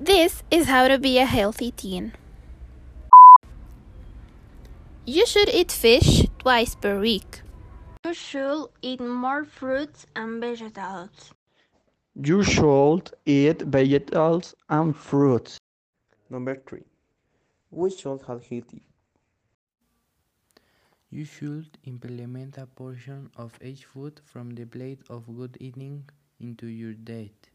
This is how to be a healthy teen. You should eat fish twice per week. You should eat more fruits and vegetables. You should eat vegetables and fruits. Number 3. We should have healthy. You should implement a portion of each food from the plate of good eating into your diet.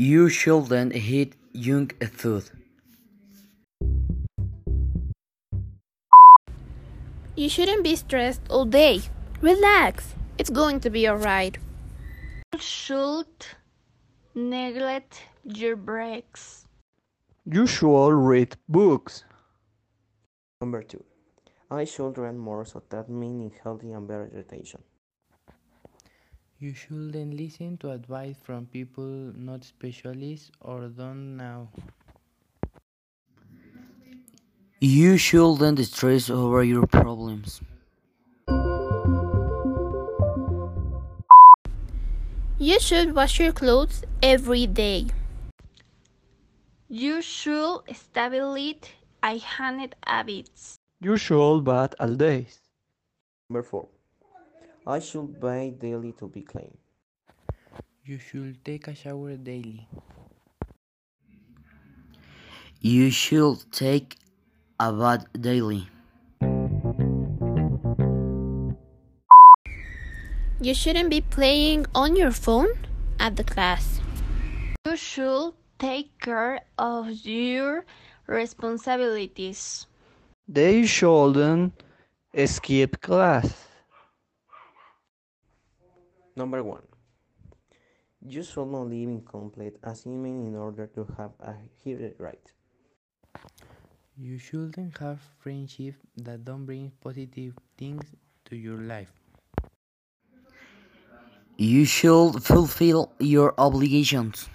You shouldn't eat junk food. You shouldn't be stressed all day. Relax. It's going to be alright. You should neglect your breaks. You should read books. Number 2. I should read more so that meaning healthy and better retention. You shouldn't listen to advice from people not specialists or don't know. You shouldn't stress over your problems. You should wash your clothes every day. You should establish hygiene habits. You should bath all days. Number 4. I should bathe daily to be clean. You should take a shower daily. You should take a bath daily. You shouldn't be playing on your phone at the class. You should take care of your responsibilities. They shouldn't skip class. Number 1. You should not leave incomplete assignment in order to have a healthy right. You shouldn't have friendships that don't bring positive things to your life. You should fulfill your obligations.